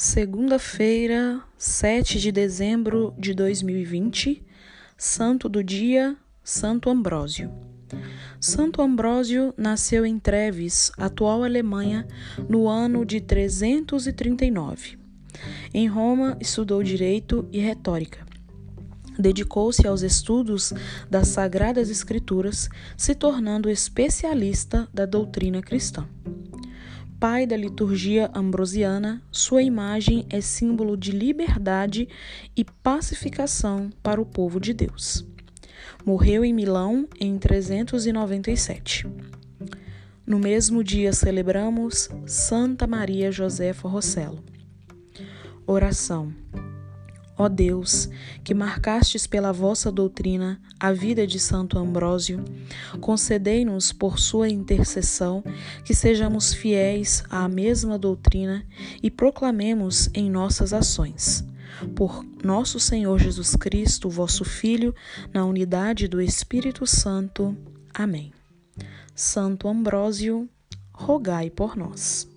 Segunda-feira, 7 de dezembro de 2020, Santo do Dia, Santo Ambrósio. Santo Ambrósio nasceu em Treves, atual Alemanha, no ano de 339. Em Roma, estudou direito e retórica. Dedicou-se aos estudos das Sagradas Escrituras, se tornando especialista da doutrina cristã pai da liturgia ambrosiana, sua imagem é símbolo de liberdade e pacificação para o povo de Deus. Morreu em Milão em 397. No mesmo dia celebramos Santa Maria Josefa Rossello. Oração. Ó Deus, que marcastes pela vossa doutrina a vida de Santo Ambrósio, concedei-nos por sua intercessão que sejamos fiéis à mesma doutrina e proclamemos em nossas ações. Por nosso Senhor Jesus Cristo, vosso Filho, na unidade do Espírito Santo. Amém. Santo Ambrósio, rogai por nós.